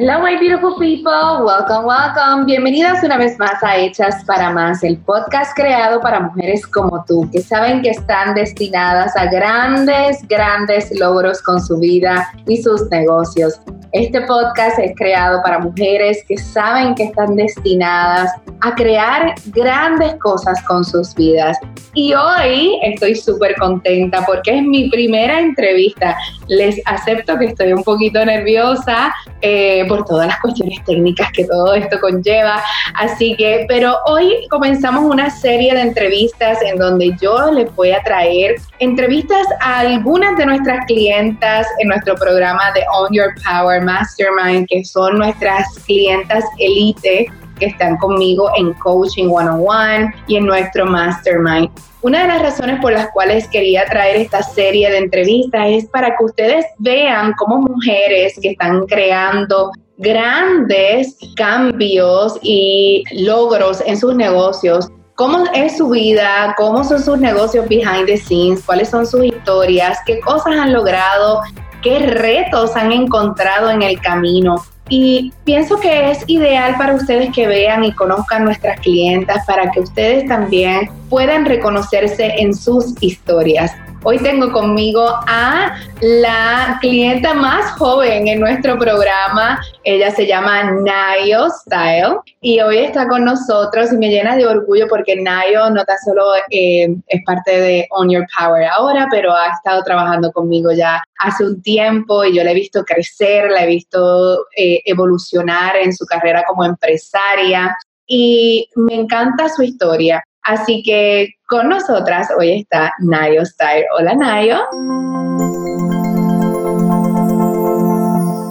Hello, my beautiful people. Welcome, welcome. Bienvenidas una vez más a Hechas para Más, el podcast creado para mujeres como tú, que saben que están destinadas a grandes, grandes logros con su vida y sus negocios. Este podcast es creado para mujeres que saben que están destinadas a crear grandes cosas con sus vidas. Y hoy estoy súper contenta porque es mi primera entrevista. Les acepto que estoy un poquito nerviosa eh, por todas las cuestiones técnicas que todo esto conlleva. Así que, pero hoy comenzamos una serie de entrevistas en donde yo les voy a traer entrevistas a algunas de nuestras clientas en nuestro programa de Own Your Power Mastermind, que son nuestras clientas elite que están conmigo en Coaching One on One y en nuestro Mastermind. Una de las razones por las cuales quería traer esta serie de entrevistas es para que ustedes vean cómo mujeres que están creando grandes cambios y logros en sus negocios cómo es su vida, cómo son sus negocios behind the scenes, cuáles son sus historias, qué cosas han logrado, qué retos han encontrado en el camino. Y pienso que es ideal para ustedes que vean y conozcan nuestras clientas para que ustedes también puedan reconocerse en sus historias. Hoy tengo conmigo a la clienta más joven en nuestro programa. Ella se llama Nayo Style y hoy está con nosotros y me llena de orgullo porque Nayo no tan solo eh, es parte de On Your Power ahora, pero ha estado trabajando conmigo ya hace un tiempo y yo la he visto crecer, la he visto eh, evolucionar en su carrera como empresaria y me encanta su historia. Así que con nosotras hoy está Nayo Style. Hola Nayo.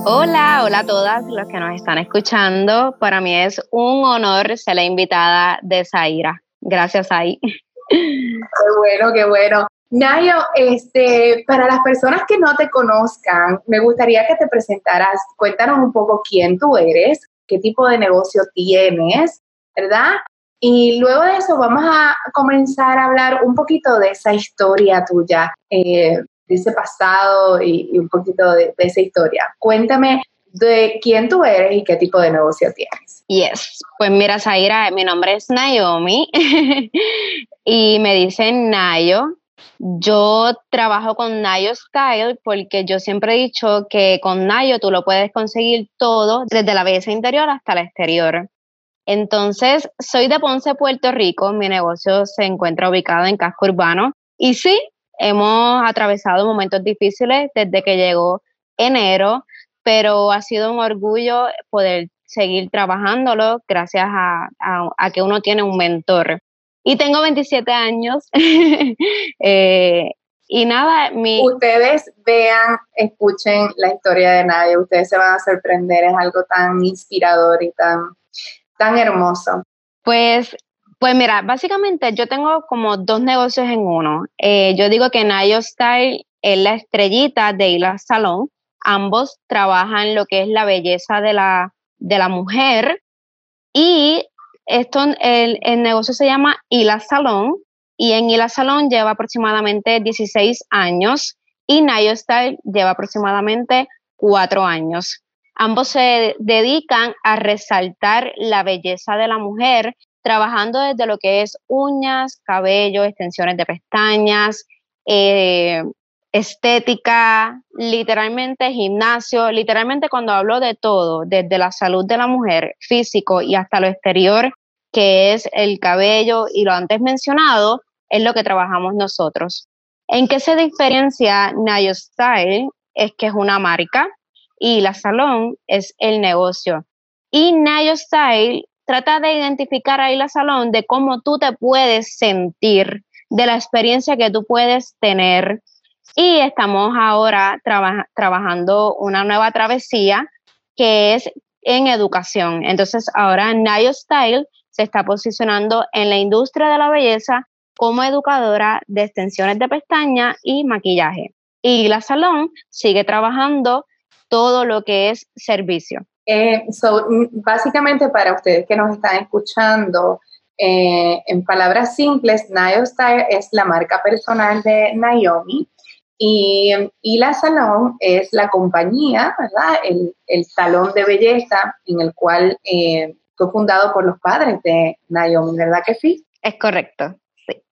Hola, hola a todas los que nos están escuchando. Para mí es un honor ser la invitada de Zaira. Gracias, Ai. Qué bueno, qué bueno. Nayo, este, para las personas que no te conozcan, me gustaría que te presentaras. Cuéntanos un poco quién tú eres, qué tipo de negocio tienes, ¿verdad? Y luego de eso vamos a comenzar a hablar un poquito de esa historia tuya, eh, de ese pasado y, un poquito de, esa historia. Cuéntame de quién tú eres y qué tipo de negocio tienes. Yes, pues mira, Zaira, mi nombre es Naomi y me dicen Nayo. Yo trabajo con Nayo Style porque yo siempre he dicho que con Nayo tú lo puedes conseguir todo, desde la belleza interior hasta la exterior. Entonces, soy de Ponce, Puerto Rico. Mi negocio se encuentra ubicado en casco urbano. Y sí, hemos atravesado momentos difíciles desde que llegó enero, pero ha sido un orgullo poder seguir trabajándolo gracias a, que uno tiene un mentor. Y tengo 27 años. Eh, y nada, mi... Ustedes vean, escuchen la historia de nadie, ustedes se van a sorprender, es algo tan inspirador y tan tan hermoso? Pues, pues mira, básicamente yo tengo como dos negocios en uno. Eh, yo digo que Nayo Style es la estrellita de Hila Salón. Ambos trabajan lo que es la belleza de la, de la mujer. Y esto, el, el negocio se llama Hila Salón. Y en Hila Salón lleva aproximadamente 16 años y Nayo Style lleva aproximadamente 4 años. Ambos se dedican a resaltar la belleza de la mujer, trabajando desde lo que es uñas, cabello, extensiones de pestañas, eh, estética, literalmente gimnasio, literalmente cuando hablo de todo, desde la salud de la mujer, físico y hasta lo exterior, que es el cabello y lo antes mencionado, es lo que trabajamos nosotros. ¿En qué se diferencia Nayo Style? Es que es una marca, y la salón es el negocio. Y Nayo Style trata de identificar ahí la salón de cómo tú te puedes sentir, de la experiencia que tú puedes tener. Y estamos ahora trabajando una nueva travesía que es en educación. Entonces ahora Nayo Style se está posicionando en la industria de la belleza como educadora de extensiones de pestaña y maquillaje. Y la salón sigue trabajando todo lo que es servicio. Eh, mm, básicamente para ustedes que nos están escuchando, eh, en palabras simples, Nayo Style es la marca personal de Naomi Y, y la salón es la compañía, ¿verdad? El, el salón de belleza en el cual eh, fue fundado por los padres de Naomi, ¿verdad que sí? Es correcto, sí.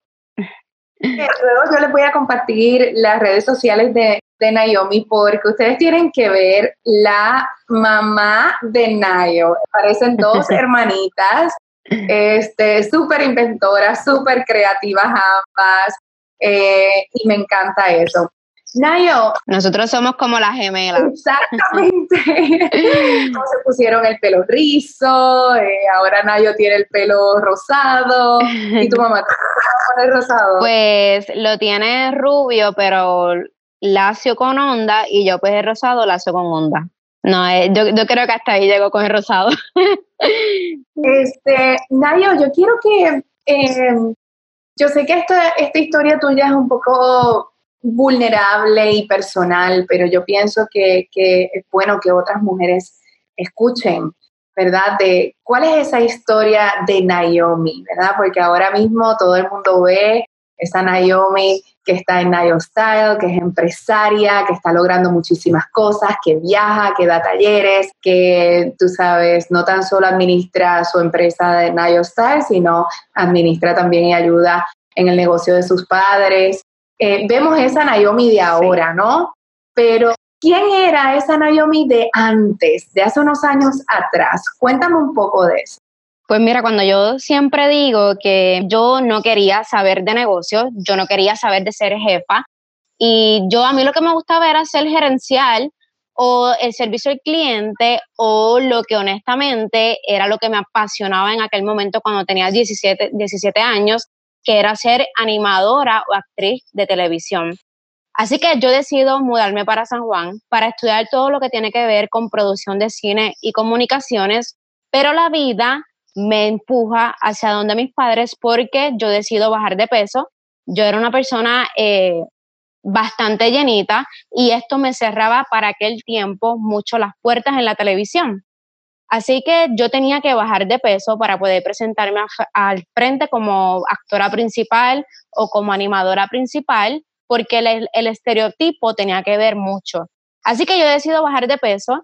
Luego yo les voy a compartir las redes sociales de, de Naomi porque ustedes tienen que ver la mamá de Nayo. Parecen dos hermanitas, este, súper inventoras, súper creativas ambas, eh, y me encanta eso. Nayo. Nosotros somos como las gemelas. Exactamente. se pusieron el pelo rizo, eh, ahora Nayo tiene el pelo rosado. ¿Y tu mamá tiene el rosado? Pues lo tiene rubio, pero lacio con onda, y yo pues el rosado lacio con onda. No, eh, yo, yo, creo que hasta ahí llego con el rosado. este, Nayo, yo quiero que, eh, yo sé que esta, esta historia tuya es un poco vulnerable y personal, pero yo pienso que, que es bueno que otras mujeres escuchen, ¿verdad? De cuál es esa historia de Naomi, ¿verdad? Porque ahora mismo todo el mundo ve esa Naomi que está en Nayo Style, que es empresaria, que está logrando muchísimas cosas, que viaja, que da talleres, que tú sabes, no tan solo administra su empresa de Nayo Style, sino administra también y ayuda en el negocio de sus padres. Eh, vemos esa Naomi de ahora, ¿no? Pero ¿quién era esa Naomi de antes, de hace unos años atrás? Cuéntame un poco de eso. Pues mira, cuando yo siempre digo que yo no quería saber de negocios, yo no quería saber de ser jefa, y yo a mí lo que me gustaba era ser gerencial o el servicio al cliente o lo que honestamente era lo que me apasionaba en aquel momento cuando tenía 17, 17 años, que era ser animadora o actriz de televisión. Así que yo decido mudarme para San Juan para estudiar todo lo que tiene que ver con producción de cine y comunicaciones, pero la vida me empuja hacia donde mis padres porque yo decido bajar de peso. Yo era una persona eh, bastante llenita y esto me cerraba para aquel tiempo mucho las puertas en la televisión. Así que yo tenía que bajar de peso para poder presentarme al frente como actora principal o como animadora principal, porque el, el, estereotipo tenía que ver mucho. Así que yo decido bajar de peso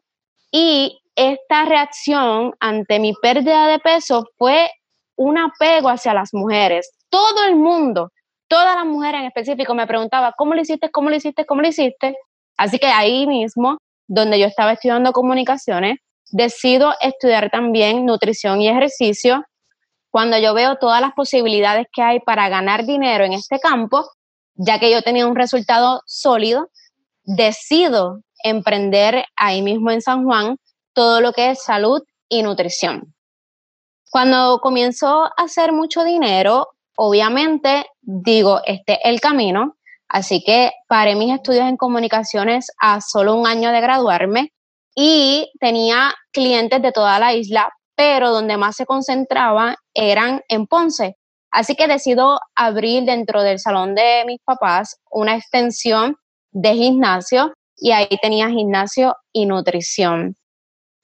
y esta reacción ante mi pérdida de peso fue un apego hacia las mujeres. Todo el mundo, todas las mujeres en específico me preguntaba, ¿cómo lo hiciste? ¿Cómo lo hiciste? ¿Cómo lo hiciste? Así que ahí mismo, donde yo estaba estudiando comunicaciones, decido estudiar también nutrición y ejercicio. Cuando yo veo todas las posibilidades que hay para ganar dinero en este campo, ya que yo tenía un resultado sólido, decido emprender ahí mismo en San Juan todo lo que es salud y nutrición. Cuando comienzo a hacer mucho dinero, obviamente digo, este es el camino, así que paré mis estudios en comunicaciones a solo un año de graduarme y tenía clientes de toda la isla, pero donde más se concentraba eran en Ponce. Así que decido abrir dentro del salón de mis papás una extensión de gimnasio y ahí tenía gimnasio y nutrición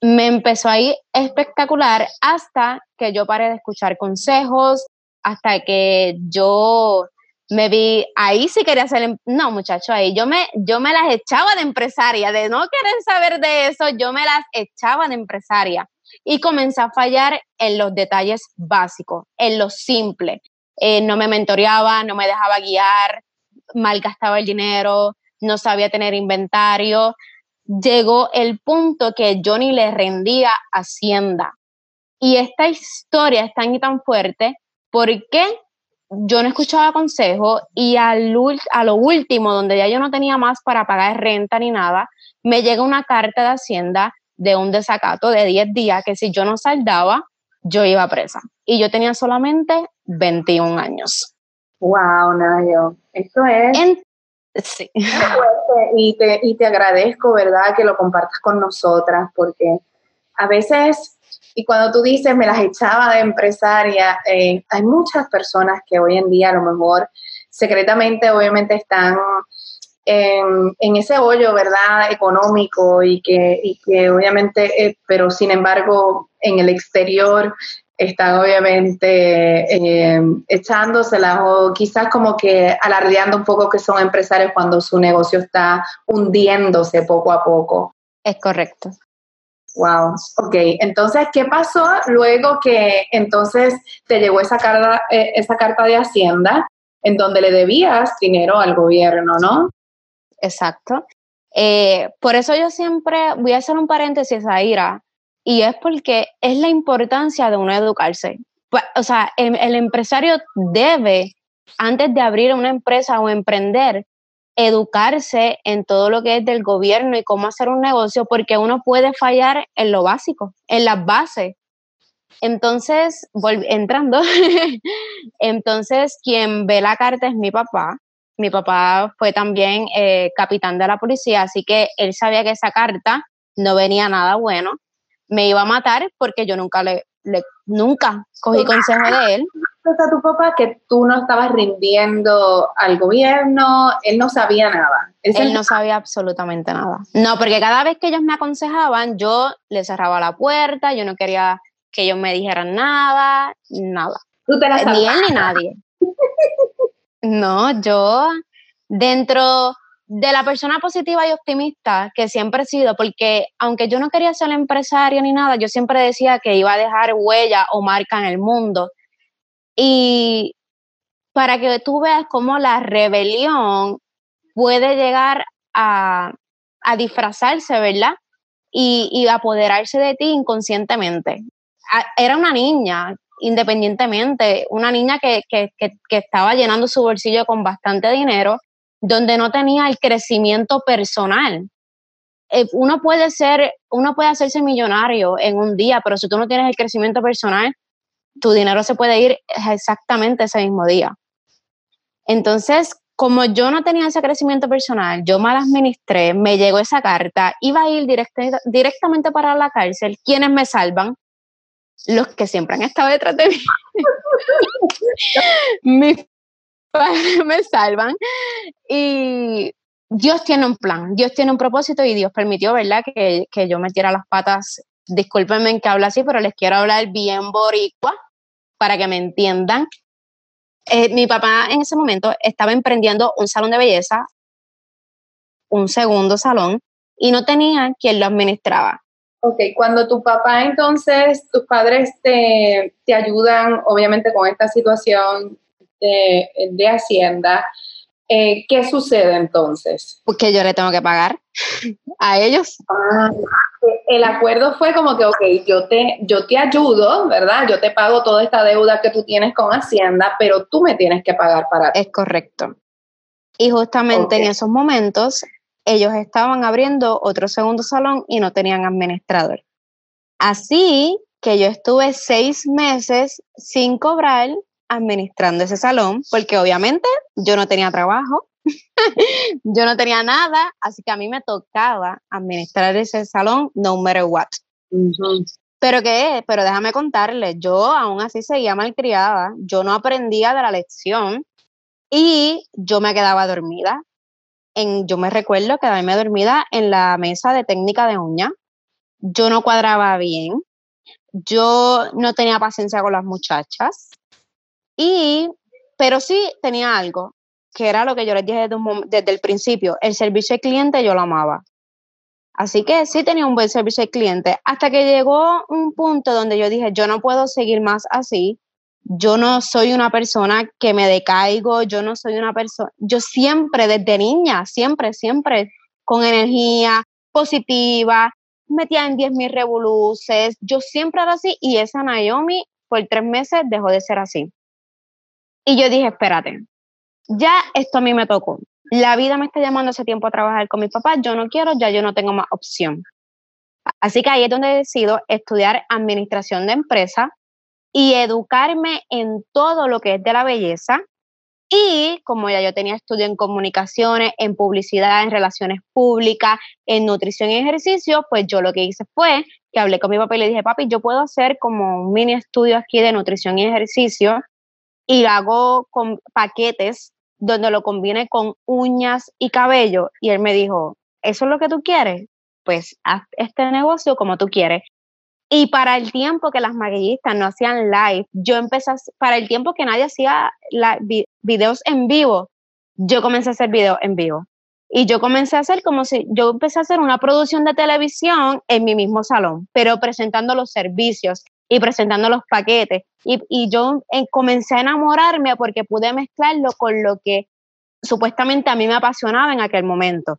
me empezó a ir espectacular hasta que yo paré de escuchar consejos, hasta que yo me vi, ahí sí quería ser, em, no muchacho, ahí yo me, yo me las echaba de empresaria, de no querer saber de eso, yo me las echaba de empresaria y comencé a fallar en los detalles básicos, en lo simple. Eh, no me mentoreaba, no me dejaba guiar, malgastaba el dinero, no sabía tener inventario, llegó el punto que ni le rendía Hacienda. Y esta historia es tan y tan fuerte porque yo no escuchaba consejo y al, a lo último, donde ya yo no tenía más para pagar renta ni nada, me llega una carta de Hacienda de un desacato de 10 días que si yo no saldaba, yo iba presa. Y yo tenía solamente 21 años. Wow, Nayo. Eso es. Sí. Y te, y te agradezco, ¿verdad?, que lo compartas con nosotras, porque a veces, y cuando tú dices, me las echaba de empresaria, eh, hay muchas personas que hoy en día a lo mejor secretamente, obviamente, están en, en ese hoyo, ¿verdad?, económico y que, y que obviamente, eh, pero sin embargo, en el exterior están obviamente eh, echándoselas o quizás como que alardeando un poco que son empresarios cuando su negocio está hundiéndose poco a poco. Es correcto. Wow, ok. Entonces, ¿qué pasó luego que entonces te llegó esa carta, eh, esa carta de Hacienda en donde le debías dinero al gobierno, ¿no? Exacto. Eh, por eso yo siempre voy a hacer un paréntesis a Ira, y es porque es la importancia de uno educarse. Pues, o sea, el, empresario debe, antes de abrir una empresa o emprender, educarse en todo lo que es del gobierno y cómo hacer un negocio, porque uno puede fallar en lo básico, en las bases. Entonces, entrando, entonces quien ve la carta es mi papá. Mi papá fue también eh, capitán de la policía, así que él sabía que esa carta no venía nada bueno, me iba a matar porque yo nunca le, nunca cogí consejo de él. A tu papá que tú no estabas rindiendo al gobierno, él no sabía nada. Él no sabía absolutamente nada. No, porque cada vez que ellos me aconsejaban, yo le cerraba la puerta, yo no quería que ellos me dijeran nada, nada. ¿Tú te la Ni él ni nadie. no, yo dentro de la persona positiva y optimista que siempre he sido, porque aunque yo no quería ser empresaria ni nada, yo siempre decía que iba a dejar huella o marca en el mundo. Y para que tú veas cómo la rebelión puede llegar a, disfrazarse, ¿verdad? Y, y, apoderarse de ti inconscientemente. Era una niña, independientemente, una niña que, que, que estaba llenando su bolsillo con bastante dinero donde no tenía el crecimiento personal. Eh, uno puede ser, uno puede hacerse millonario en un día, pero si tú no tienes el crecimiento personal, tu dinero se puede ir exactamente ese mismo día. Entonces, como yo no tenía ese crecimiento personal, yo mal administré, me llegó esa carta, iba a ir directamente para la cárcel. ¿Quiénes me salvan? Los que siempre han estado detrás de mí. Mis me salvan. Y Dios tiene un plan, Dios tiene un propósito y Dios permitió, ¿verdad?, que, que yo metiera las patas. Discúlpenme que hablo así, pero les quiero hablar bien boricua para que me entiendan. Eh, mi papá en ese momento estaba emprendiendo un salón de belleza, un segundo salón, y no tenía quien lo administraba. Ok, cuando tu papá entonces, tus padres te, te ayudan, obviamente, con esta situación de, Hacienda, eh, ¿qué sucede entonces? Porque yo le tengo que pagar a ellos. Ah, el acuerdo fue como que, ok, yo te, yo te ayudo, ¿verdad? Yo te pago toda esta deuda que tú tienes con Hacienda, pero tú me tienes que pagar para Es correcto. Y justamente en esos momentos, ellos estaban abriendo otro segundo salón y no tenían administrador. Así que yo estuve seis meses sin cobrar administrando ese salón, porque obviamente yo no tenía trabajo, yo no tenía nada, así que a mí me tocaba administrar ese salón no matter what. Pero qué, pero déjame contarle, yo aún así seguía malcriada, yo no aprendía de la lección y yo me quedaba dormida. En, yo me recuerdo quedarme dormida en la mesa de técnica de uña. Yo no cuadraba bien. Yo no tenía paciencia con las muchachas. Y, pero sí tenía algo, que era lo que yo les dije desde, el principio, el servicio al cliente yo lo amaba. Así que sí tenía un buen servicio al cliente, hasta que llegó un punto donde yo dije, yo no puedo seguir más así, yo no soy una persona que me decaigo, yo no soy una persona, yo siempre desde niña, siempre, siempre con energía positiva, metía en 10 mil revoluces, yo siempre era así y esa Naomi por tres meses dejó de ser así. Y yo dije, espérate, ya esto a mí me tocó. La vida me está llamando hace tiempo a trabajar con mi papá, yo no quiero, ya yo no tengo más opción. Así que ahí es donde decido estudiar administración de empresa y educarme en todo lo que es de la belleza. Y como ya yo tenía estudio en comunicaciones, en publicidad, en relaciones públicas, en nutrición y ejercicio, pues yo lo que hice fue que hablé con mi papá y le dije, papi, yo puedo hacer como un mini estudio aquí de nutrición y ejercicio y hago con paquetes donde lo combine con uñas y cabello. Y él me dijo, ¿eso es lo que tú quieres? Pues haz este negocio como tú quieres. Y para el tiempo que las maquillistas no hacían live, yo empecé, para el tiempo que nadie hacía la, videos en vivo, yo comencé a hacer videos en vivo. Y yo comencé a hacer como si yo empecé a hacer una producción de televisión en mi mismo salón, pero presentando los servicios y presentando los paquetes. Y, y yo eh, comencé a enamorarme porque pude mezclarlo con lo que supuestamente a mí me apasionaba en aquel momento.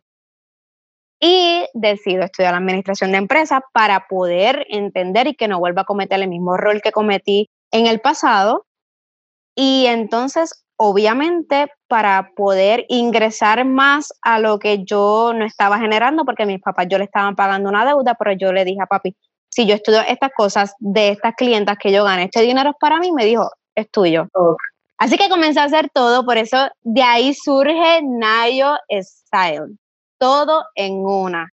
Y decido estudiar administración de empresas para poder entender y que no vuelva a cometer el mismo rol que cometí en el pasado. Y entonces, obviamente, para poder ingresar más a lo que yo no estaba generando, porque mis papás yo le estaban pagando una deuda, pero yo le dije a papi, si yo estudio estas cosas de estas clientas que yo gane, este dinero es para mí, me dijo, es tuyo. Así que comencé a hacer todo, por eso de ahí surge Nayo Style, todo en una.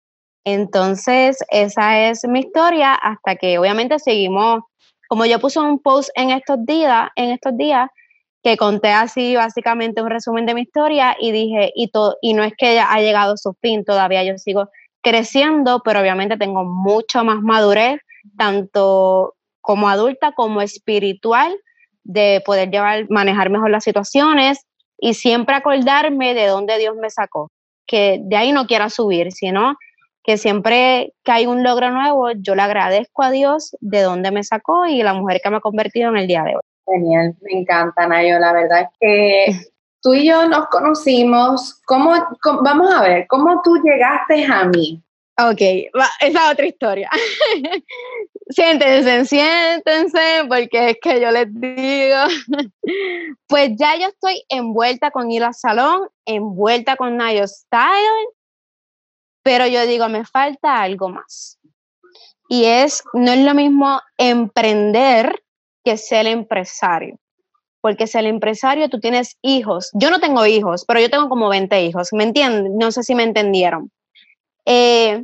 Entonces, esa es mi historia hasta que obviamente seguimos, como yo puse un post en estos días, en estos días, que conté así básicamente un resumen de mi historia y dije, y, y no es que ha llegado a su fin, todavía yo sigo creciendo, pero obviamente tengo mucho más madurez, tanto como adulta como espiritual, de poder llevar, manejar mejor las situaciones y siempre acordarme de dónde Dios me sacó, que de ahí no quiera subir, sino que siempre que hay un logro nuevo, yo le agradezco a Dios de dónde me sacó y la mujer que me ha convertido en el día de hoy. Genial, me encanta, Nayo. La verdad es que tú y yo nos conocimos. ¿Cómo, vamos a ver, ¿cómo tú llegaste a mí? Ok, esa es otra historia. siéntense, siéntense, porque es que yo les digo, pues ya yo estoy envuelta con al salón, envuelta con Nayo Style, pero yo digo, me falta algo más. Y es, no es lo mismo emprender que ser empresario. Porque ser empresario, tú tienes hijos. Yo no tengo hijos, pero yo tengo como 20 hijos. ¿Me entienden? No sé si me entendieron. Eh,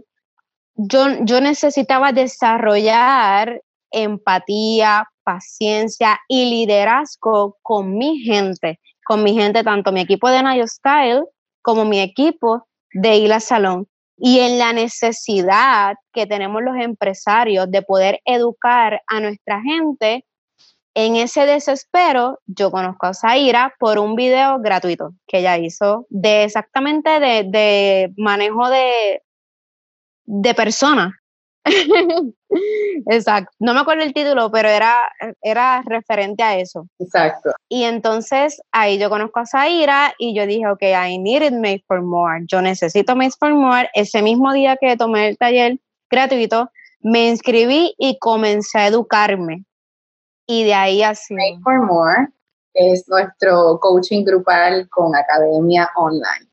yo, yo necesitaba desarrollar empatía, paciencia y liderazgo con mi gente, con mi gente, tanto mi equipo de Nayo Style como mi equipo de Ila Salón. Y en la necesidad que tenemos los empresarios de poder educar a nuestra gente, en ese desespero, yo conozco a Zaira por un video gratuito que ella hizo de exactamente de, de manejo de, de personas. Exacto. No me acuerdo el título, pero era, era referente a eso. Exacto. Y entonces ahí yo conozco a Zaira y yo dije, ok, I needed Made for More. Yo necesito Made for More. Ese mismo día que tomé el taller gratuito, me inscribí y comencé a educarme. Y de ahí así. Made for More es nuestro coaching grupal con academia online.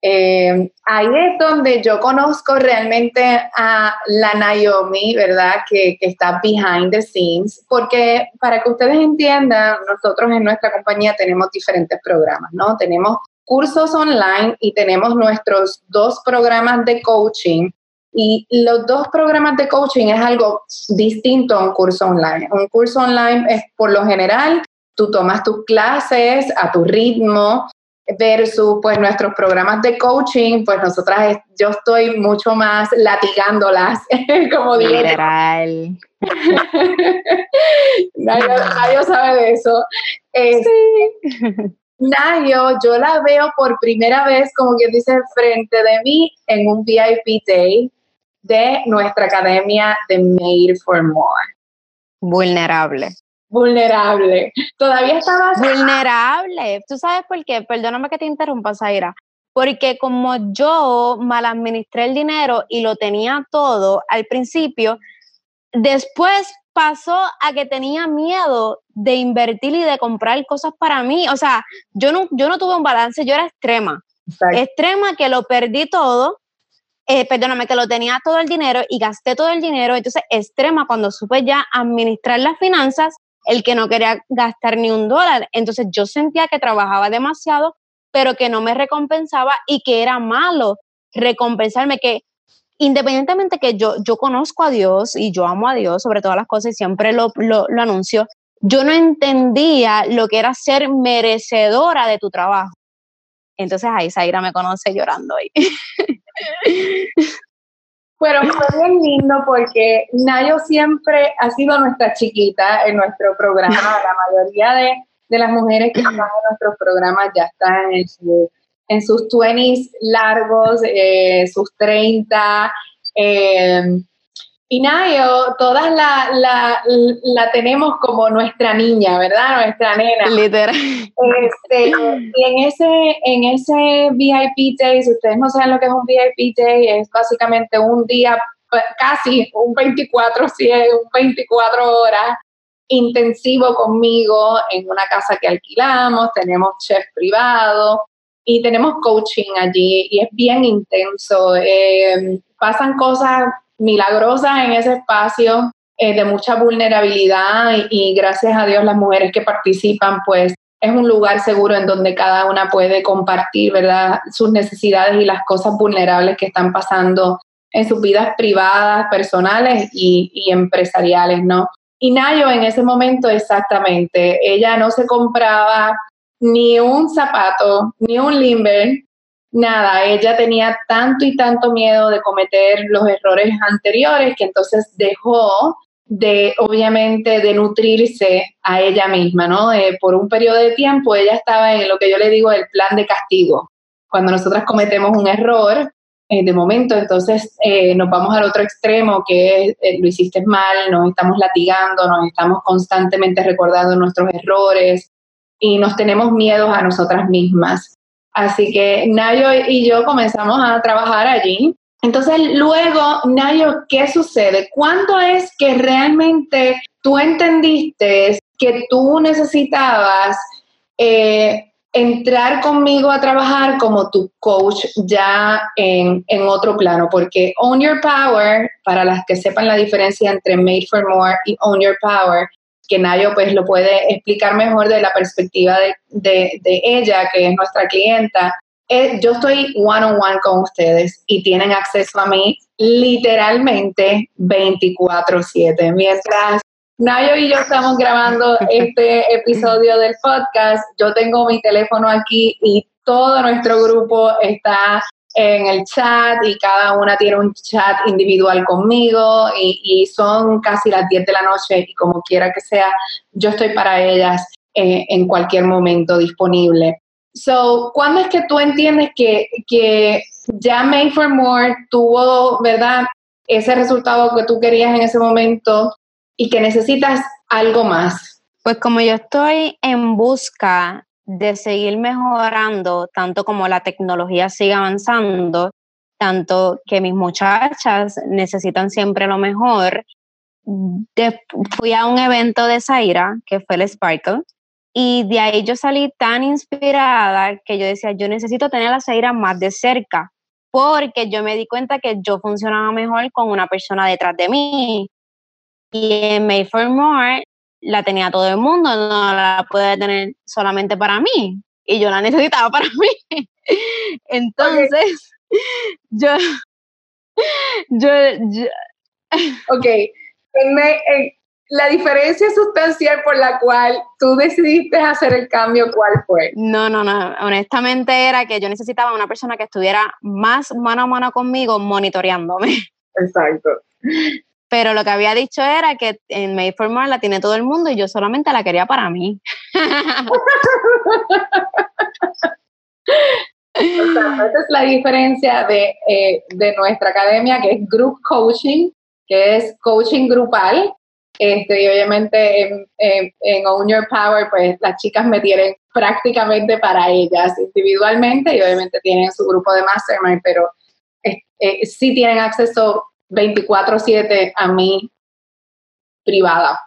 Eh, ahí es donde yo conozco realmente a la Naomi, ¿verdad? Que, está behind the scenes, porque para que ustedes entiendan, nosotros en nuestra compañía tenemos diferentes programas, ¿no? Tenemos cursos online y tenemos nuestros dos programas de coaching. Y los dos programas de coaching es algo distinto a un curso online. Un curso online es por lo general, tú tomas tus clases a tu ritmo, versus pues nuestros programas de coaching, pues nosotras, yo estoy mucho más latigándolas, como. Literal. Nayo, sabe de eso. sí. Nayo, yo la veo por primera vez, como quien dice, frente de mí en un VIP Day de nuestra academia de Made for More. Vulnerable vulnerable. Todavía estabas vulnerable. ¿Tú sabes por qué? Perdóname que te interrumpa, Zaira. Porque como yo mal administré el dinero y lo tenía todo al principio, después pasó a que tenía miedo de invertir y de comprar cosas para mí. O sea, yo no, yo no tuve un balance, yo era extrema. Extrema que lo perdí todo, eh, perdóname, que lo tenía todo el dinero y gasté todo el dinero. Entonces, extrema cuando supe ya administrar las finanzas el que no quería gastar ni un dólar. Entonces yo sentía que trabajaba demasiado, pero que no me recompensaba y que era malo recompensarme, que independientemente que yo, yo conozco a Dios y yo amo a Dios sobre todas las cosas y siempre lo, lo, lo anuncio, yo no entendía lo que era ser merecedora de tu trabajo. Entonces ahí Zaira me conoce llorando ahí. Pero fue bien lindo porque Nayo siempre ha sido nuestra chiquita en nuestro programa. La mayoría de, de las mujeres que están en nuestros programas ya están en, en sus 20s largos, eh, sus 30. Eh, y Nayo, todas la, la, la, tenemos como nuestra niña, ¿verdad? Nuestra nena. Literal. Este, y en ese, en ese VIP Day, si ustedes no saben lo que es un VIP Day, es básicamente un día, casi un 24, si es un 24 horas intensivo conmigo en una casa que alquilamos, tenemos chef privado y tenemos coaching allí y es bien intenso. Eh, pasan cosas milagrosas en ese espacio eh, de mucha vulnerabilidad y, gracias a Dios las mujeres que participan pues es un lugar seguro en donde cada una puede compartir, ¿verdad? Sus necesidades y las cosas vulnerables que están pasando en sus vidas privadas, personales y, y empresariales, ¿no? Y Nayo en ese momento exactamente, ella no se compraba ni un zapato, ni un limber, nada, ella tenía tanto y tanto miedo de cometer los errores anteriores que entonces dejó de, obviamente, de nutrirse a ella misma, ¿no? Eh, por un periodo de tiempo ella estaba en lo que yo le digo el plan de castigo. Cuando nosotras cometemos un error, eh, de momento, entonces eh, nos vamos al otro extremo, que es, lo hiciste mal, nos estamos latigando, nos estamos constantemente recordando nuestros errores y nos tenemos miedos a nosotras mismas. Así que Nayo y yo comenzamos a trabajar allí. Entonces, luego, Nayo, ¿qué sucede? ¿Cuándo es que realmente tú entendiste que tú necesitabas eh, entrar conmigo a trabajar como tu coach ya en, en, otro plano? Porque Own Your Power, para las que sepan la diferencia entre Made for More y Own Your Power, que Nayo pues lo puede explicar mejor de la perspectiva de, ella, que es nuestra clienta. Eh, yo estoy one on one con ustedes y tienen acceso a mí literalmente 24/7. Mientras Nayo y yo estamos grabando este episodio del podcast, yo tengo mi teléfono aquí y todo nuestro grupo está en el chat y cada una tiene un chat individual conmigo y, son casi las 10 de la noche y como quiera que sea, yo estoy para ellas eh, en cualquier momento disponible. So, ¿cuándo es que tú entiendes que, que ya Made for More tuvo, ¿verdad? Ese resultado que tú querías en ese momento y que necesitas algo más. Pues como yo estoy en busca de seguir mejorando, tanto como la tecnología sigue avanzando, tanto que mis muchachas necesitan siempre lo mejor. fui a un evento de Zaira, que fue el Sparkle, y de ahí yo salí tan inspirada que yo decía, yo necesito tener a Zaira más de cerca, porque yo me di cuenta que yo funcionaba mejor con una persona detrás de mí. Y en Made for More la tenía todo el mundo, no la puede tener solamente para mí. Y yo la necesitaba para mí. Entonces, yo, yo, Ok, la diferencia sustancial por la cual tú decidiste hacer el cambio, ¿cuál fue? No, no, no. Honestamente era que yo necesitaba una persona que estuviera más mano a mano conmigo monitoreándome. Exacto. Pero lo que había dicho era que en Made for More la tiene todo el mundo y yo solamente la quería para mí. esa es la diferencia eh, de, nuestra academia, que es Group Coaching, que es coaching grupal. Este, y obviamente en, en, Own Your Power, pues las chicas me tienen prácticamente para ellas individualmente y obviamente tienen su grupo de mastermind, pero eh, sí tienen acceso 24/7 a mí privada.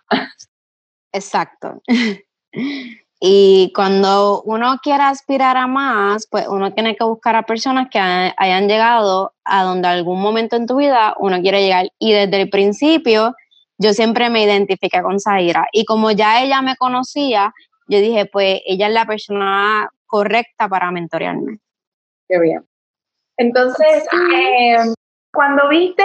Exacto. Y cuando uno quiere aspirar a más, pues uno tiene que buscar a personas que hayan llegado a donde algún momento en tu vida uno quiere llegar. Y desde el principio yo siempre me identifiqué con Zaira. Y como ya ella me conocía, yo dije, pues ella es la persona correcta para mentorearme. Qué bien. Entonces, eh, cuando viste,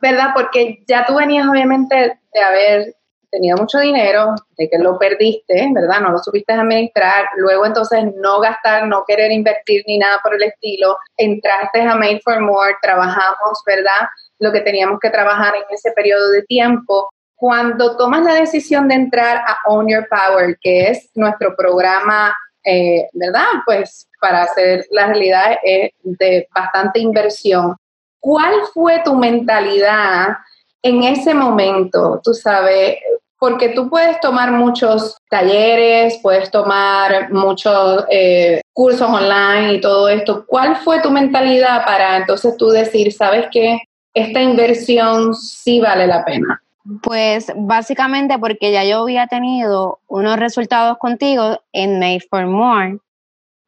¿verdad? Porque ya tú venías obviamente de haber tenido mucho dinero, de que lo perdiste, ¿verdad? No lo supiste administrar, luego entonces no gastar, no querer invertir ni nada por el estilo, entraste a Made for More, trabajamos, ¿verdad? lo que teníamos que trabajar en ese periodo de tiempo. Cuando tomas la decisión de entrar a Own Your Power, que es nuestro programa, eh, ¿verdad? Pues para hacer la realidad es de bastante inversión. ¿Cuál fue tu mentalidad en ese momento? Tú sabes, porque tú puedes tomar muchos talleres, puedes tomar muchos eh, cursos online y todo esto. ¿Cuál fue tu mentalidad para entonces tú decir, sabes que esta inversión sí vale la pena? Pues básicamente porque ya yo había tenido unos resultados contigo en Made for More.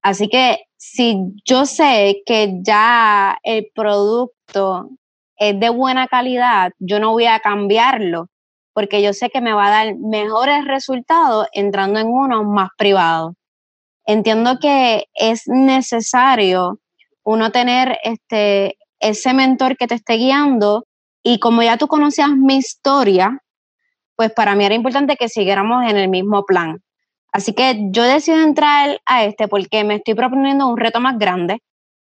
Así que si yo sé que ya el producto es de buena calidad, yo no voy a cambiarlo porque yo sé que me va a dar mejores resultados entrando en uno más privado. Entiendo que es necesario uno tener este, ese mentor que te esté guiando y como ya tú conocías mi historia, pues para mí era importante que siguiéramos en el mismo plan. Así que yo decido entrar a este porque me estoy proponiendo un reto más grande,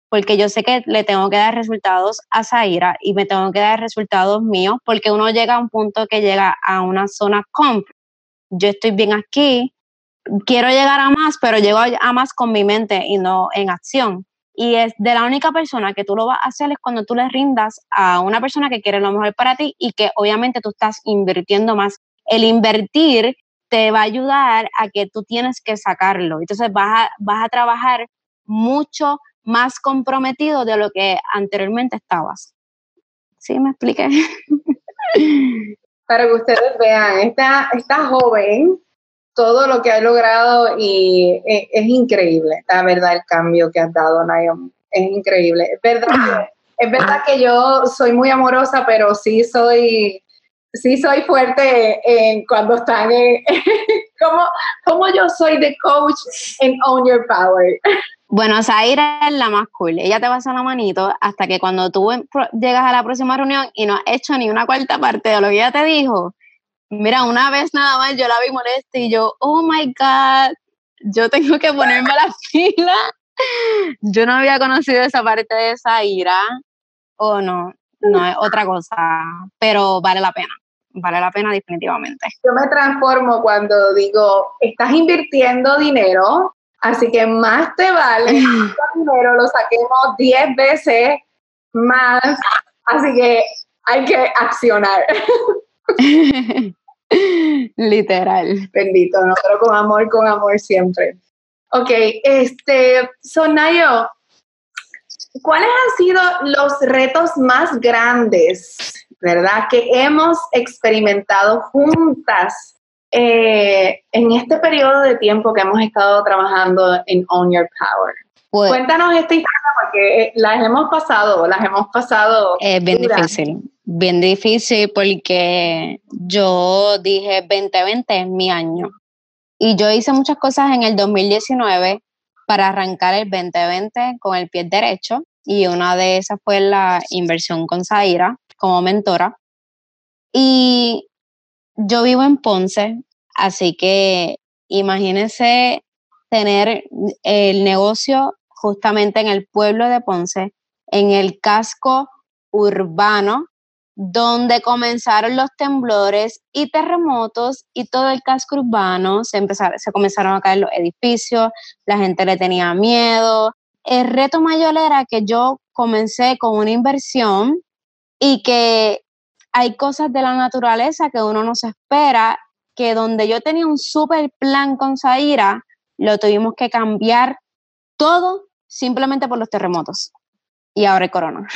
porque yo sé que le tengo que dar resultados a Zaira y me tengo que dar resultados míos, porque uno llega a un punto que llega a una zona comp. Yo estoy bien aquí, quiero llegar a más, pero llego a más con mi mente y no en acción. Y es de la única persona que tú lo vas a hacer es cuando tú le rindas a una persona que quiere lo mejor para ti y que obviamente tú estás invirtiendo más. El invertir te va a ayudar a que tú tienes que sacarlo. Entonces vas a, vas a trabajar mucho más comprometido de lo que anteriormente estabas. ¿Sí me expliqué? Para que ustedes vean, esta, esta joven, todo lo que ha logrado y es, es, increíble, la verdad, el cambio que has dado, Naomi. Es increíble. Es verdad, es verdad que yo soy muy amorosa, pero sí soy, sí soy fuerte cuando están en, como, como yo soy de coach en Own Your Power. Bueno, Zaira es la más cool. Ella te pasa la manito hasta que cuando tú llegas a la próxima reunión y no has hecho ni una cuarta parte de lo que ella te dijo, mira, una vez nada más yo la vi molesta y yo, oh my God, yo tengo que ponerme a la fila. Yo no había conocido esa parte de Zaira. O oh, no, no es otra cosa, pero vale la pena. Vale la pena definitivamente. Yo me transformo cuando digo, estás invirtiendo dinero Así que más te vale dinero lo saquemos 10 veces más. Así que hay que accionar. Literal. Bendito, nosotros con amor, con amor siempre. Ok, este, Sonayo, ¿cuáles han sido los retos más grandes, verdad, que hemos experimentado juntas eh, en este periodo de tiempo que hemos estado trabajando en Own Your Power. Pues Cuéntanos esta historia porque eh, las hemos pasado, las hemos pasado. Es bien difícil, bien difícil porque yo dije 2020 es mi año y yo hice muchas cosas en el 2019 para arrancar el 2020 con el pie derecho y una de esas fue la inversión con Zaira como mentora. Y yo vivo en Ponce, así que imagínense tener el negocio justamente en el pueblo de Ponce, en el casco urbano, donde comenzaron los temblores y terremotos y todo el casco urbano, se, empezaron, se comenzaron a caer los edificios, la gente le tenía miedo. El reto mayor era que yo comencé con una inversión y que hay cosas de la naturaleza que uno no se espera, que donde yo tenía un super plan con Zaira, lo tuvimos que cambiar todo simplemente por los terremotos. Y ahora el corona.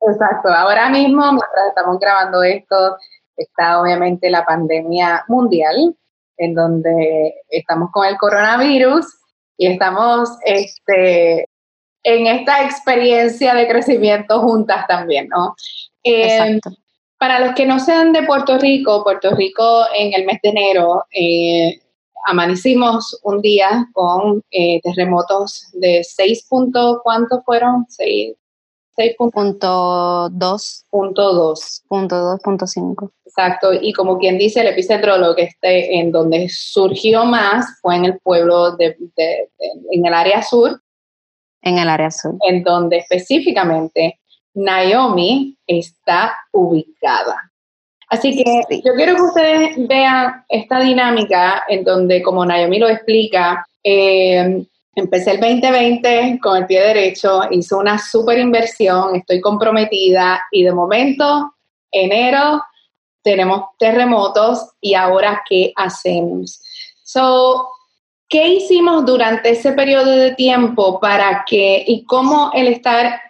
Exacto, ahora mismo, mientras estamos grabando esto, está obviamente la pandemia mundial, en donde estamos con el coronavirus y estamos este, en esta experiencia de crecimiento juntas también, ¿no? Exacto. Para los que no sean de Puerto Rico, Puerto Rico en el mes de enero eh, amanecimos un día con eh, terremotos de 6 puntos, ¿cuántos fueron? 6, 6.2. Exacto, y como quien dice, el epicentro, lo que esté en donde surgió más fue en el pueblo, de, en el área sur. En el área sur. En donde específicamente Naomi está ubicada. Así que yo quiero que ustedes vean esta dinámica en donde, como Naomi lo explica, eh, empecé el 2020 con el pie derecho, hice una super inversión, estoy comprometida y de momento, enero, tenemos terremotos y ahora, ¿qué hacemos? So, ¿qué hicimos durante ese periodo de tiempo para que, y cómo el estar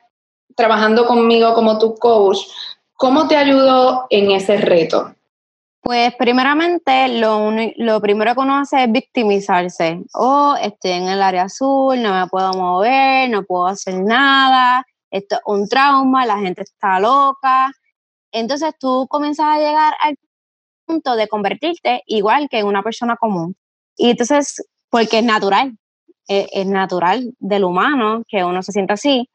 trabajando conmigo como tu coach, cómo te ayudó en ese reto? Pues primeramente lo, lo primero que uno hace es victimizarse. Oh, estoy en el área azul, no me puedo mover, no puedo hacer nada, esto es un trauma, la gente está loca. Entonces tú comienzas a llegar al punto de convertirte igual que en una persona común. Y entonces, porque es natural, es, es natural del humano que uno se sienta así.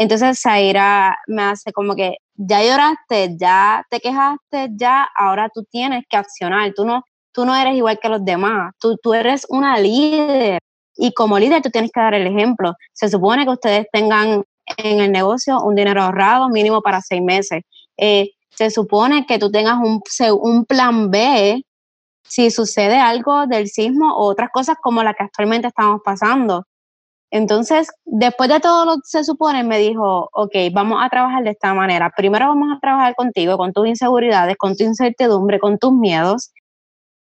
Entonces Zaira me hace como que ya lloraste, ya te quejaste, ya ahora tú tienes que accionar. Tú no, tú no eres igual que los demás. Tú, tú eres una líder. Y como líder tú tienes que dar el ejemplo. Se supone que ustedes tengan en el negocio un dinero ahorrado mínimo para seis meses. Eh, se supone que tú tengas un, un plan B si sucede algo del sismo o otras cosas como la que actualmente estamos pasando. Entonces, después de todo lo que se supone, me dijo, ok, vamos a trabajar de esta manera. Primero vamos a trabajar contigo, con tus inseguridades, con tu incertidumbre, con tus miedos,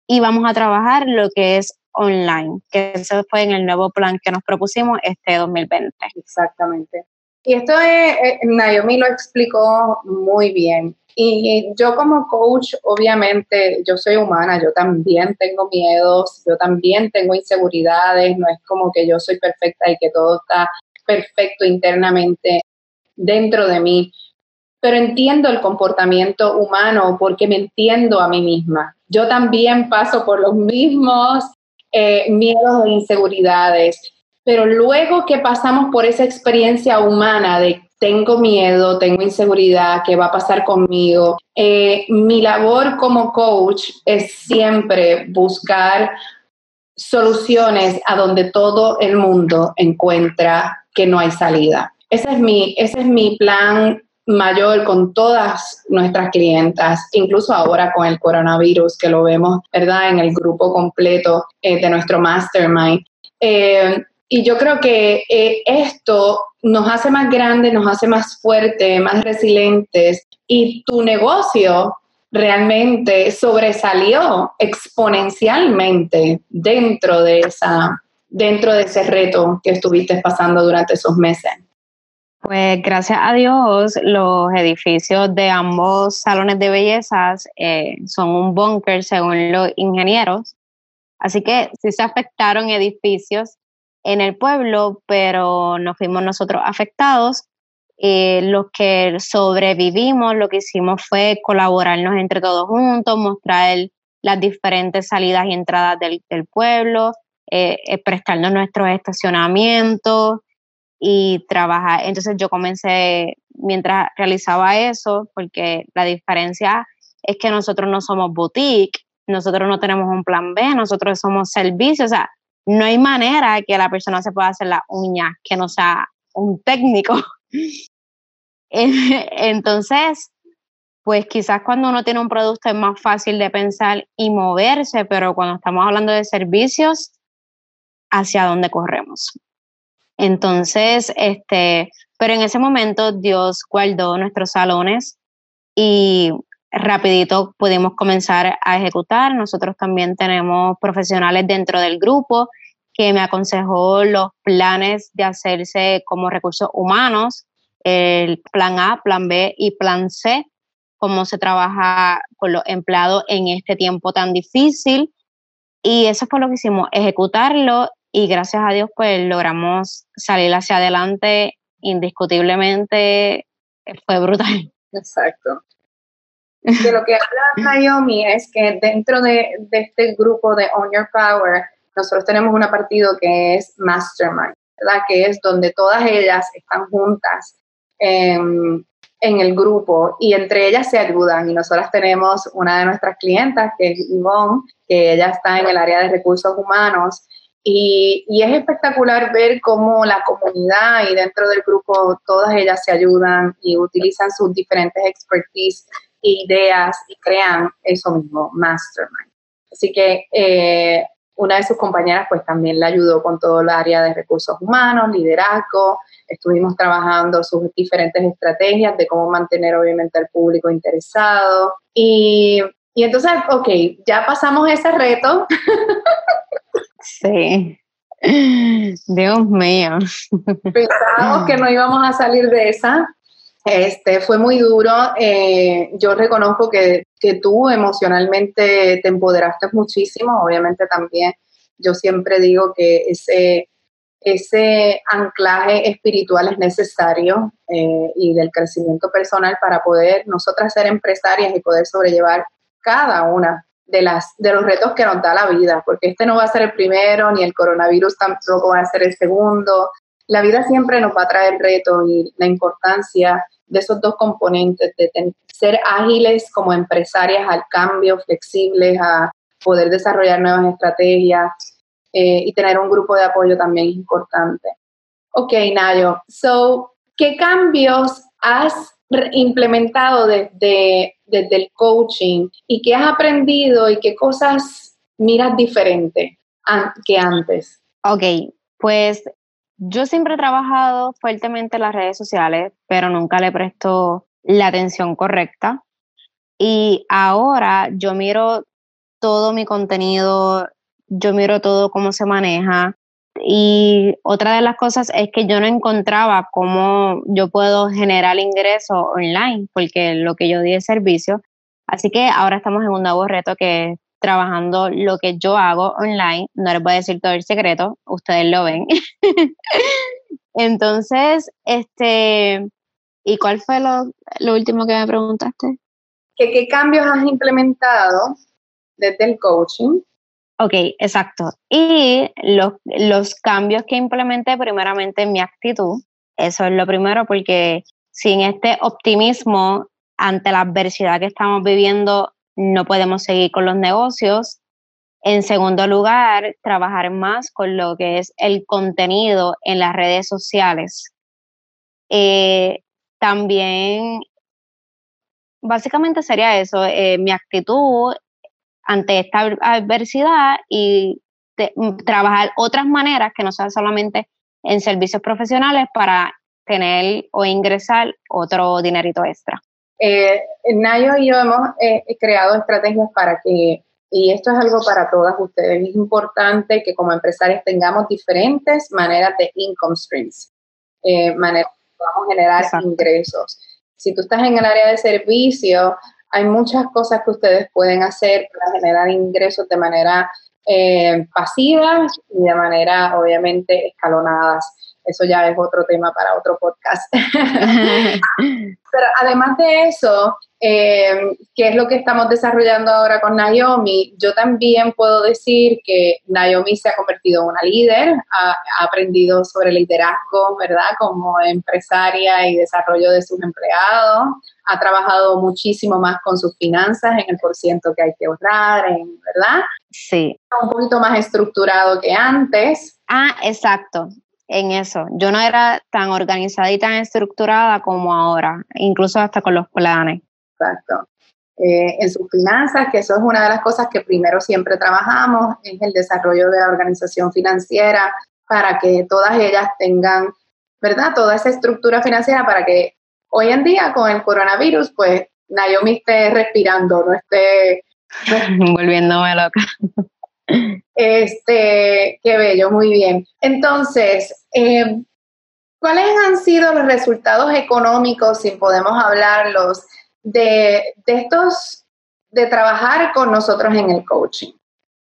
y vamos a trabajar lo que es online, que eso fue en el nuevo plan que nos propusimos este 2020. Exactamente. Y esto es, eh, Naomi lo explicó muy bien. Y yo como coach, obviamente, yo soy humana, yo también tengo miedos, yo también tengo inseguridades, no es como que yo soy perfecta y que todo está perfecto internamente dentro de mí, pero entiendo el comportamiento humano porque me entiendo a mí misma. Yo también paso por los mismos eh, miedos e inseguridades, pero luego que pasamos por esa experiencia humana de tengo miedo, tengo inseguridad, ¿qué va a pasar conmigo? Eh, mi labor como coach es siempre buscar soluciones a donde todo el mundo encuentra que no hay salida. Ese es mi, ese es mi plan mayor con todas nuestras clientas, incluso ahora con el coronavirus, que lo vemos, ¿verdad?, en el grupo completo eh, de nuestro mastermind. Eh, y yo creo que esto nos hace más grandes, nos hace más fuertes, más resilientes y tu negocio realmente sobresalió exponencialmente dentro de esa dentro de ese reto que estuviste pasando durante esos meses. Pues gracias a Dios, los edificios de ambos salones de bellezas eh, son un búnker según los ingenieros. Así que sí se afectaron edificios en el pueblo, pero nos fuimos nosotros afectados. Eh, los que sobrevivimos, lo que hicimos fue colaborarnos entre todos juntos, mostrar las diferentes salidas y entradas del, pueblo, eh, eh, prestarnos nuestros estacionamientos y trabajar. Entonces yo comencé mientras realizaba eso, porque la diferencia es que nosotros no somos boutique, nosotros no tenemos un plan B, nosotros somos servicios, o sea, no hay manera que la persona se pueda hacer las uñas que no sea un técnico. Entonces, pues quizás cuando uno tiene un producto es más fácil de pensar y moverse, pero cuando estamos hablando de servicios, ¿hacia dónde corremos? Entonces, este, pero en ese momento Dios guardó nuestros salones y rapidito pudimos comenzar a ejecutar. Nosotros también tenemos profesionales dentro del grupo que me aconsejó los planes de hacerse como recursos humanos, el plan A, plan B y plan C, cómo se trabaja con los empleados en este tiempo tan difícil. Y eso fue lo que hicimos, ejecutarlo y gracias a Dios pues logramos salir hacia adelante indiscutiblemente, fue brutal. Exacto. De lo que habla Naomi es que dentro de, este grupo de On Your Power, nosotros tenemos una partido que es Mastermind, ¿verdad? Que es donde todas ellas están juntas en, el grupo y entre ellas se ayudan. Y nosotras tenemos una de nuestras clientas, que es Yvonne, que ella está en el área de recursos humanos Y, y, es espectacular ver cómo la comunidad y dentro del grupo todas ellas se ayudan y utilizan sus diferentes expertise ideas y crean eso mismo, mastermind. Así que eh, una de sus compañeras pues también le ayudó con todo el área de recursos humanos, liderazgo, estuvimos trabajando sus diferentes estrategias de cómo mantener obviamente al público interesado y, y entonces, ok, ya pasamos ese reto. Sí. Dios mío. Pensábamos que no íbamos a salir de esa. Este, fue muy duro. Eh, yo reconozco que, que, tú emocionalmente te empoderaste muchísimo. Obviamente también yo siempre digo que ese, ese anclaje espiritual es necesario eh, y del crecimiento personal para poder nosotras ser empresarias y poder sobrellevar cada una de, las, de los retos que nos da la vida, porque este no va a ser el primero, ni el coronavirus tampoco va a ser el segundo. La vida siempre nos va a traer retos y la importancia de esos dos componentes, de ser ágiles como empresarias al cambio, flexibles, a poder desarrollar nuevas estrategias eh, y tener un grupo de apoyo también es importante. Ok, Nayo, so, ¿qué cambios has implementado desde, desde el coaching y qué has aprendido y qué cosas miras diferente que antes? Ok, pues yo siempre he trabajado fuertemente en las redes sociales, pero nunca le presto la atención correcta. Y ahora yo miro todo mi contenido, yo miro todo cómo se maneja, y otra de las cosas es que yo no encontraba cómo yo puedo generar ingresos online, porque lo que yo di es servicio. Así que ahora estamos en un nuevo reto que trabajando lo que yo hago online. No les voy a decir todo el secreto, ustedes lo ven. Entonces, este, ¿y cuál fue lo, lo último que me preguntaste? ¿Qué cambios has implementado desde el coaching Ok, exacto. Y los, los cambios que implementé primeramente en mi actitud, eso es lo primero, porque sin este optimismo ante la adversidad que estamos viviendo, no podemos seguir con los negocios. En segundo lugar, trabajar más con lo que es el contenido en las redes sociales. Eh, también, básicamente sería eso, eh, mi actitud ante esta adversidad y mm, trabajar otras maneras que no sean solamente en servicios profesionales para tener o ingresar otro dinerito extra. Eh, Nayo y yo hemos eh, creado estrategias para que, y esto es algo para todas ustedes, es importante que como empresarios tengamos diferentes maneras de income streams, eh, maneras que podamos generar ingresos. Si tú estás en el área de servicio, hay muchas cosas que ustedes pueden hacer para generar ingresos de manera eh, pasiva y de manera, obviamente, escalonadas. Eso ya es otro tema para otro podcast. Pero además de eso, eh, ¿qué es lo que estamos desarrollando ahora con Naomi? Yo también puedo decir que Naomi se ha convertido en una líder, ha, aprendido sobre liderazgo, ¿verdad? Como empresaria y desarrollo de sus empleados, ha trabajado muchísimo más con sus finanzas, en el porciento que hay que ahorrar, en, ¿verdad? Sí. Un poquito más estructurado que antes. Ah, exacto en eso. Yo no era tan organizada y tan estructurada como ahora, incluso hasta con los planes. Exacto. Eh, en sus finanzas, que eso es una de las cosas que primero siempre trabajamos, es el desarrollo de la organización financiera para que todas ellas tengan, ¿verdad? Toda esa estructura financiera para que hoy en día con el coronavirus, pues Naomi esté respirando, no esté... Volviéndome loca. Este, qué bello, muy bien. Entonces, eh, ¿cuáles han sido los resultados económicos, si podemos hablarlos, de, de estos, de trabajar con nosotros en el coaching?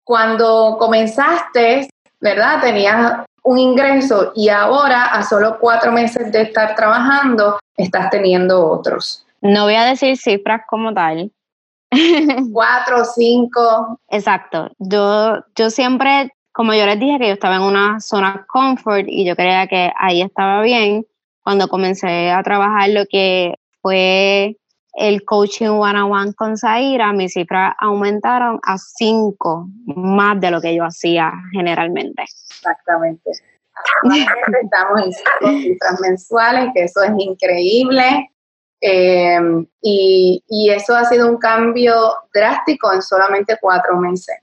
Cuando comenzaste, ¿verdad? Tenías un ingreso y ahora, a solo cuatro meses de estar trabajando, estás teniendo otros. No voy a decir cifras como tal, cuatro, cinco. Exacto. Yo, yo siempre, como yo les dije, que yo estaba en una zona comfort y yo creía que ahí estaba bien. Cuando comencé a trabajar lo que fue el coaching one-on-one con Zaira, mis cifras aumentaron a cinco más de lo que yo hacía generalmente. Exactamente. Estamos en cinco cifras mensuales, que eso es increíble. Em, y, y, eso ha sido un cambio drástico en solamente cuatro meses.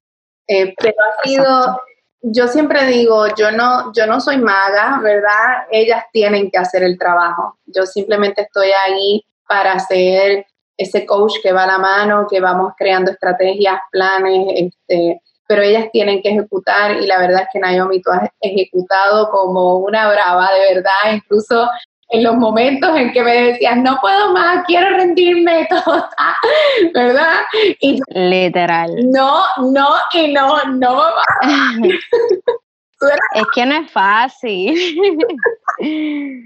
Eh, pero ha sido, yo siempre digo, yo no, yo no soy maga, ¿verdad? Ellas tienen que hacer el trabajo. Yo simplemente estoy ahí para ser ese coach que va a la mano, que vamos creando estrategias, planes, este, pero ellas tienen que ejecutar y la verdad es que Naomi tú has ejecutado como una brava, de verdad, incluso en los momentos en que me decías, no puedo más, quiero rendirme, todo ¿verdad? Y, Literal. No, no y no, no, Es que no es fácil.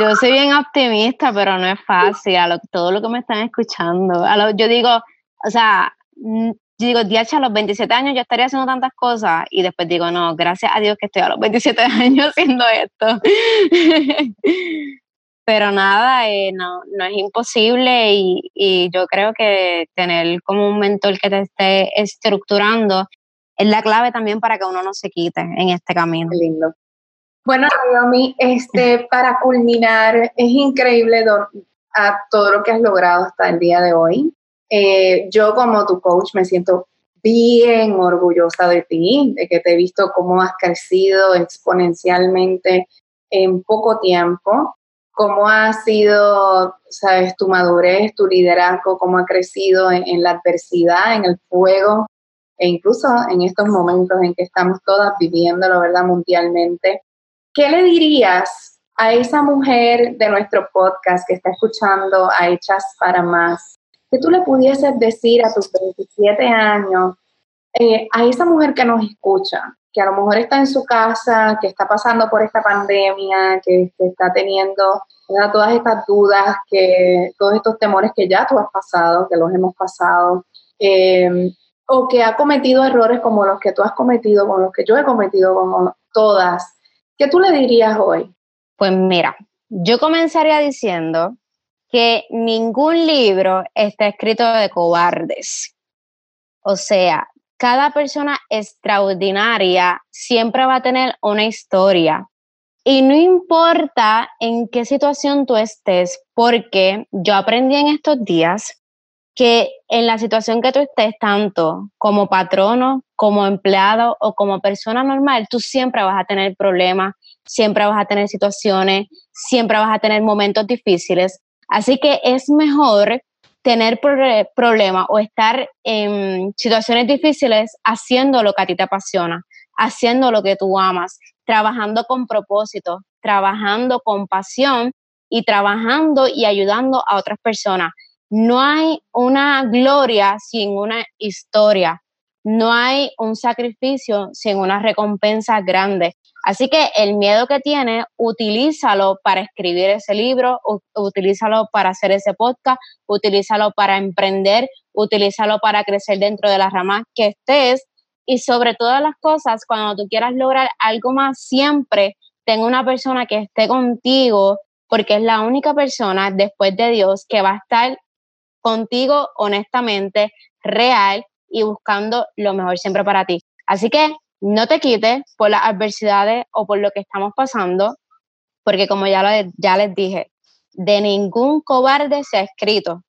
yo soy bien optimista, pero no es fácil. A todo lo que me están escuchando. yo digo, o sea, mm, yo digo, diacha, a los 27 años yo estaría haciendo tantas cosas. Y después digo, no, gracias a Dios que estoy a los 27 años haciendo esto. Pero nada, eh, no, no es imposible y, y yo creo que tener como un mentor que te esté estructurando es la clave también para que uno no se quite en este camino. lindo. Bueno, Naomi, este, para culminar, es increíble a todo lo que has logrado hasta el día de hoy. Eh, yo como tu coach me siento bien orgullosa de ti, de que te he visto cómo has crecido exponencialmente en poco tiempo, cómo ha sido, sabes, tu madurez, tu liderazgo, cómo ha crecido en la adversidad, en el fuego, e incluso en estos momentos en que estamos todas viviendo, la verdad, mundialmente, ¿qué le dirías a esa mujer de nuestro podcast que está escuchando a Hechas para Más? Que tú le pudieses decir a tus 27 años, eh, a esa mujer que nos escucha, que a lo mejor está en su casa, que está pasando por esta pandemia, que, está teniendo todas estas dudas, que todos estos temores que ya tú has pasado, que los hemos pasado, eh, o que ha cometido errores como los que tú has cometido, como los que yo he cometido, como todas, ¿qué tú le dirías hoy? Pues mira, yo comenzaría diciendo que ningún libro está escrito de cobardes. O sea, cada persona extraordinaria siempre va a tener una historia. Y no importa en qué situación tú estés, porque yo aprendí en estos días que en la situación que tú estés, tanto como patrono, como empleado o como persona normal, tú siempre vas a tener problemas, siempre vas a tener situaciones, siempre vas a tener momentos difíciles. Así que es mejor tener problemas o estar en situaciones difíciles haciendo lo que a ti te apasiona, haciendo lo que tú amas, trabajando con propósito, trabajando con pasión y trabajando y ayudando a otras personas. No hay una gloria sin una historia. No hay un sacrificio sin una recompensa grande. Así que el miedo que tienes, utilízalo para escribir ese libro, utilízalo para hacer ese podcast, utilízalo para emprender, utilízalo para crecer dentro de las ramas que estés. Y sobre todas las cosas, cuando tú quieras lograr algo más, siempre ten una persona que esté contigo, porque es la única persona después de Dios que va a estar contigo honestamente, real y buscando lo mejor siempre para ti. Así que no te quites por las adversidades o por lo que estamos pasando, porque como ya, ya les dije, de ningún cobarde se ha escrito.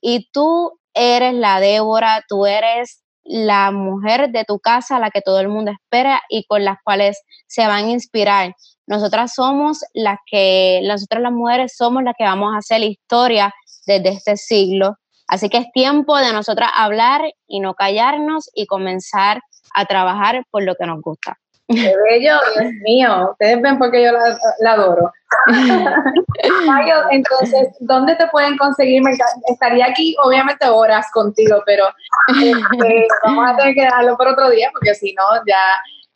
Y tú eres la Débora, tú eres la mujer de tu casa, la que todo el mundo espera y con las cuales se van a inspirar. Nosotras somos las que, nosotras las mujeres somos las que vamos a hacer historia desde este siglo. Así que es tiempo de nosotras hablar y no callarnos y comenzar a trabajar por lo que nos gusta. Qué bello, Dios mío. Ustedes ven porque yo la, adoro. entonces, ¿dónde te pueden conseguir? estaría aquí, obviamente, horas contigo, pero este, vamos a tener que dejarlo por otro día porque si no, ya.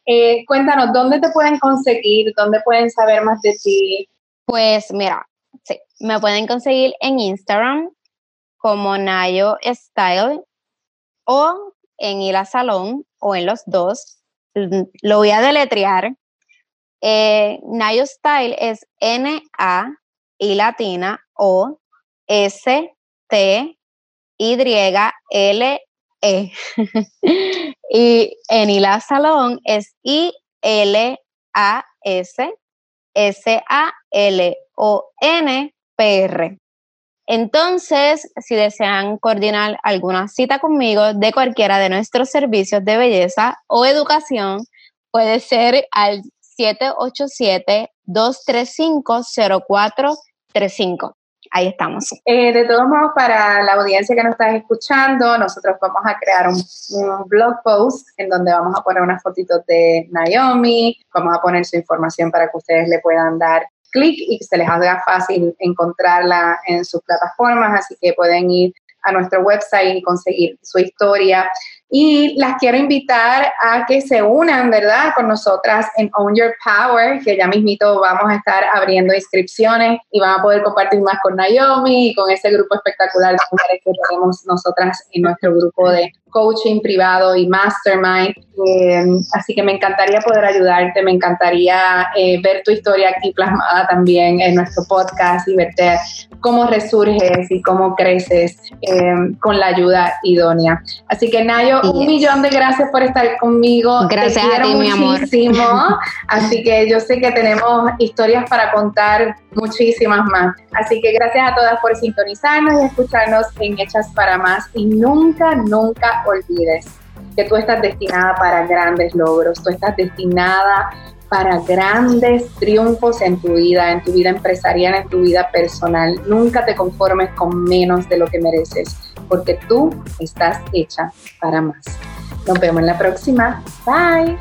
Eh, cuéntanos, ¿dónde te pueden conseguir? ¿Dónde pueden saber más de ti? Pues mira, sí, me pueden conseguir en Instagram como Nayo Style o en Ila Salón o en los dos. Lo voy a deletrear. Eh, Nayo Style es N-A y latina o S T Y L E. y Enila Salón es I L A S S A L O N P R. Entonces, si desean coordinar alguna cita conmigo de cualquiera de nuestros servicios de belleza o educación, puede ser al 787-235-0435. Ahí estamos. Eh, de todos modos, para la audiencia que nos está escuchando, nosotros vamos a crear un, un, blog post en donde vamos a poner unas fotitos de Naomi, vamos a poner su información para que ustedes le puedan dar clic y que se les haga fácil encontrarla en sus plataformas, así que pueden ir a nuestro website y conseguir su historia. Y las quiero invitar a que se unan, ¿verdad?, con nosotras en Own Your Power, que ya mismito vamos a estar abriendo inscripciones y van a poder compartir más con Naomi y con ese grupo espectacular de mujeres que tenemos nosotras en nuestro grupo de coaching privado y mastermind. Eh, así que me encantaría poder ayudarte, me encantaría eh, ver tu historia aquí plasmada también en nuestro podcast y verte cómo resurges y cómo creces eh, con la ayuda idónea. Así que Nayo, un millón de gracias por estar conmigo. Gracias a ti, mi amor. Así que yo sé que tenemos historias para contar muchísimas más. Así que gracias a todas por sintonizarnos y escucharnos en Hechas para Más. Y nunca, olvides que tú estás destinada para grandes logros, tú estás destinada para grandes triunfos en tu vida, en tu vida empresarial, en tu vida personal. Nunca te conformes con menos de lo que mereces, porque tú estás hecha para más. Nos vemos en la próxima. Bye.